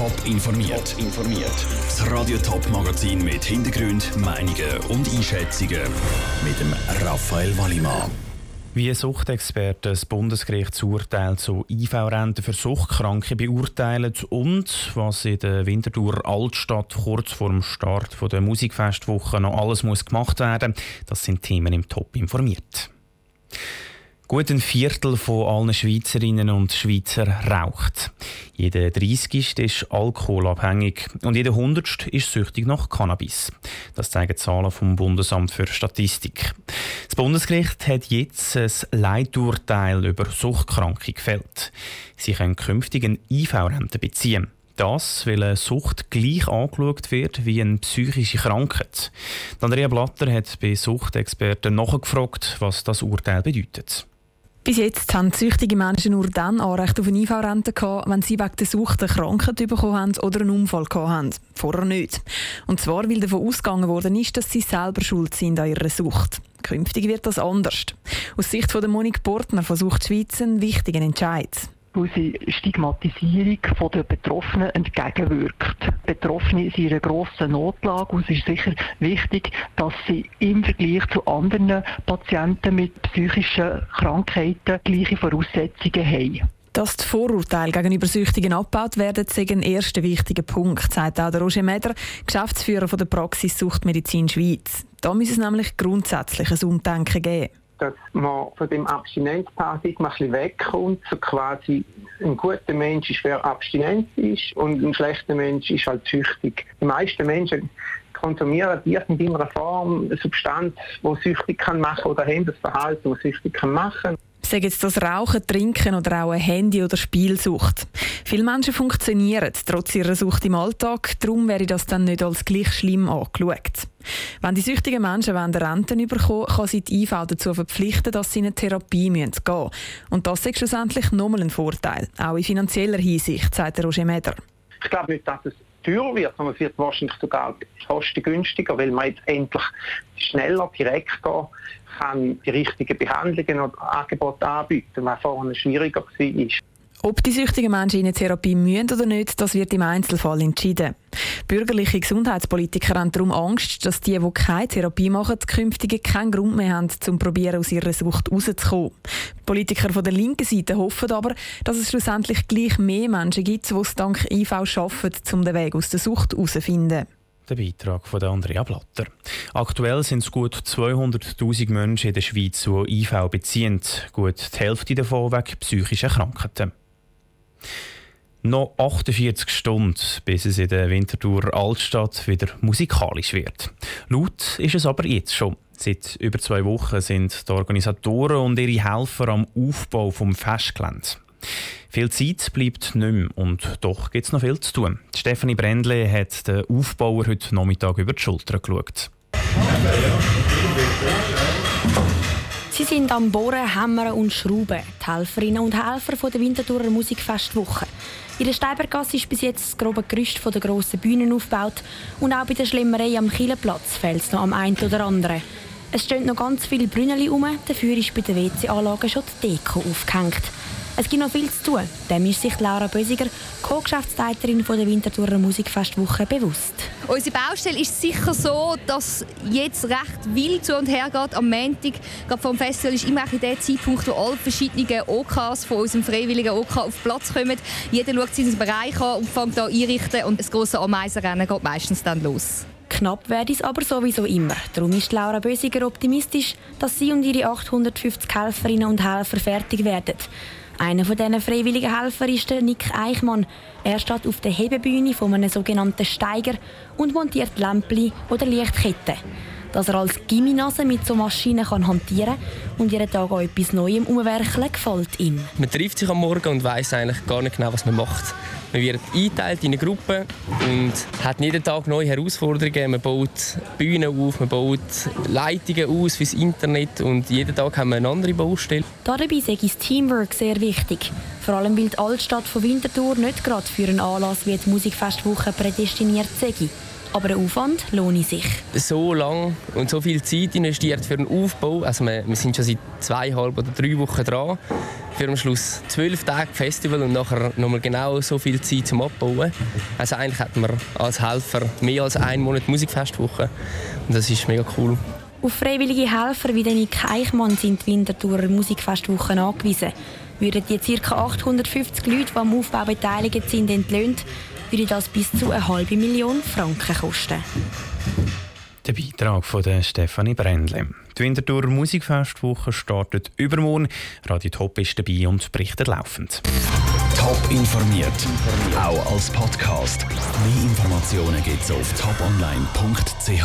Top informiert. informiert. Das Radio Top Magazin mit Hintergrund, Meinungen und Einschätzungen mit dem Raphael Wallimann. Wie Suchtexperten das Bundesgerichtsurteil zu IV-Renten für Suchtkranke beurteilen und was in der Winterthur Altstadt kurz vor dem Start der Musikfestwoche noch alles muss gemacht werden, das sind Themen im Top informiert. Gut ein Viertel von allen Schweizerinnen und Schweizer raucht. Jeder 30. ist alkoholabhängig und jeder 100. ist süchtig nach Cannabis. Das zeigen Zahlen vom Bundesamt für Statistik. Das Bundesgericht hat jetzt ein Leiturteil über Suchtkranke gefällt. Sie können künftig eine IV-Rente beziehen. Das, weil eine Sucht gleich angeschaut wird wie eine psychische Krankheit. Andrea Blatter hat bei Suchtexperten nachgefragt, was das Urteil bedeutet. Bis jetzt haben süchtige Menschen nur dann Anrecht auf eine IV-Rente gehabt, wenn sie wegen der Sucht eine Krankheit bekommen haben oder einen Unfall gehabt haben. Vorher nicht. Und zwar, weil davon ausgegangen worden ist, dass sie selber schuld sind an ihrer Sucht. Künftig wird das anders. Aus Sicht von Monik Portner von Sucht Schweiz ein wichtiger Entscheid sie Stigmatisierung der Betroffenen entgegenwirkt. Betroffene sind in einer grossen Notlage und es ist sicher wichtig, dass sie im Vergleich zu anderen Patienten mit psychischen Krankheiten gleiche Voraussetzungen haben. Dass die Vorurteile gegenüber Süchtigen abgebaut werden, ist ein erster wichtiger Punkt, sagt auch der Roger Meder, Geschäftsführer der Praxis Suchtmedizin Schweiz. Da muss es nämlich grundsätzlich ein Umdenken geben dass man von dem Abstinenzparadigma ein wegkommt. So quasi ein guter Mensch ist, wer abstinent ist und ein schlechter Mensch ist halt süchtig. Die meisten Menschen konsumieren in irgendeiner Form eine Substanz, die süchtig kann machen oder haben das Verhalten, das süchtig kann machen Sagen jetzt das Rauchen, Trinken oder auch eine Handy- oder Spielsucht. Viele Menschen funktionieren trotz ihrer Sucht im Alltag, darum wäre das dann nicht als gleich schlimm angeschaut. Wenn die süchtigen Menschen eine Rente bekommen kann sie die IV dazu verpflichten, dass sie in eine Therapie gehen müssen. Und das ist schlussendlich nochmal ein Vorteil, auch in finanzieller Hinsicht, sagt Roger Meder. Ich glaube nicht, dass es teurer wird, sondern es wird wahrscheinlich sogar kostengünstiger, weil man jetzt endlich schneller, direkter kann die richtigen Behandlungen oder Angebote anbieten, was vorher schwieriger war. Ob die süchtigen Menschen in eine Therapie müssen oder nicht, das wird im Einzelfall entschieden. Bürgerliche Gesundheitspolitiker haben darum Angst, dass die, die keine Therapie machen, künftig keinen Grund mehr haben, um probieren, aus ihrer Sucht rauszukommen. Politiker von der linken Seite hoffen aber, dass es schlussendlich gleich mehr Menschen gibt, die es dank IV schaffen, um den Weg aus der Sucht herauszufinden. Der Beitrag von Andrea Blatter. Aktuell sind es gut 200.000 Menschen in der Schweiz, die IV beziehen. Gut die Hälfte davon wegen psychischer Krankheiten. Noch 48 Stunden, bis es in der Winterthur Altstadt wieder musikalisch wird. Laut ist es aber jetzt schon. Seit über zwei Wochen sind die Organisatoren und ihre Helfer am Aufbau vom Festgelände. Viel Zeit bleibt nicht mehr und doch gibt es noch viel zu tun. Stefanie Brändle hat den Aufbauer heute Nachmittag über die Schulter geschaut. Sie sind am Bohren, Hämmern und Schrauben, die Helferinnen und Helfer der Winterthurer Musikfestwoche. In der Steibergasse ist bis jetzt das grobe Gerüst der grossen Bühne aufgebaut und auch bei der Schlemmerei am Kielenplatz fällt es noch am einen oder anderen. Es stehen noch ganz viele Brünneli um, dafür ist bei der WC-Anlage schon die Deko aufgehängt. Es gibt noch viel zu tun. Dem ist sich Laura Bösiger, Co-Geschäftsleiterin der Winterthurer Musikfestwoche, bewusst. Unsere Baustelle ist sicher so, dass jetzt recht wild zu und her geht. Am Montag, gerade vom Festival, ist immer der Zeitpunkt, wo alle verschiedenen OKs von unserem freiwilligen OK auf Platz kommen. Jeder schaut seinen Bereich an und fängt an einrichten und das große Ameisenrennen geht meistens dann los. Knapp werde es aber sowieso immer. Darum ist Laura Bösiger optimistisch, dass sie und ihre 850 Helferinnen und Helfer fertig werden. Einer von diesen freiwilligen Helfer ist der Nick Eichmann. Er steht auf der Hebebühne von einem sogenannten Steiger und montiert Lämpchen oder Lichtketten. Dass er als Gimminase mit so Maschinen kann hantieren und jeden Tag auch etwas Neuem umwerkeln, gefällt ihm. Man trifft sich am Morgen und weiß eigentlich gar nicht genau, was man macht. Man wird eingeteilt in eine Gruppe und hat jeden Tag neue Herausforderungen. Man baut Bühnen auf, man baut Leitungen aus fürs Internet und jeden Tag haben wir eine andere Baustelle. Dabei sei das Teamwork sehr wichtig. Vor allem, weil die Altstadt von Winterthur nicht gerade für einen Anlass wie die Musikfestwoche prädestiniert sei. Aber der Aufwand lohnt sich. So lange und so viel Zeit investiert für den Aufbau. Also wir, wir sind schon seit zweieinhalb oder drei Wochen dran. Für am Schluss zwölf Tage Festival und nachher nochmal genau so viel Zeit zum Abbauen. Also eigentlich hatten wir als Helfer mehr als einen Monat Musikfestwoche. Und das ist mega cool. Auf freiwillige Helfer wie den Eichmann sind die Winterthurer Musikfestwochen angewiesen. Würden die ca. 850 Leute, die am Aufbau beteiligt sind, entlöhnt, würde das bis zu eine halbe Million Franken kosten. Der Beitrag von der Stefanie Brändle. Die Winterthur Musikfestwoche startet übermorgen. Radio Top ist dabei und berichtet laufend. Top informiert, auch als Podcast. Mehr Informationen gibt es auf toponline.ch.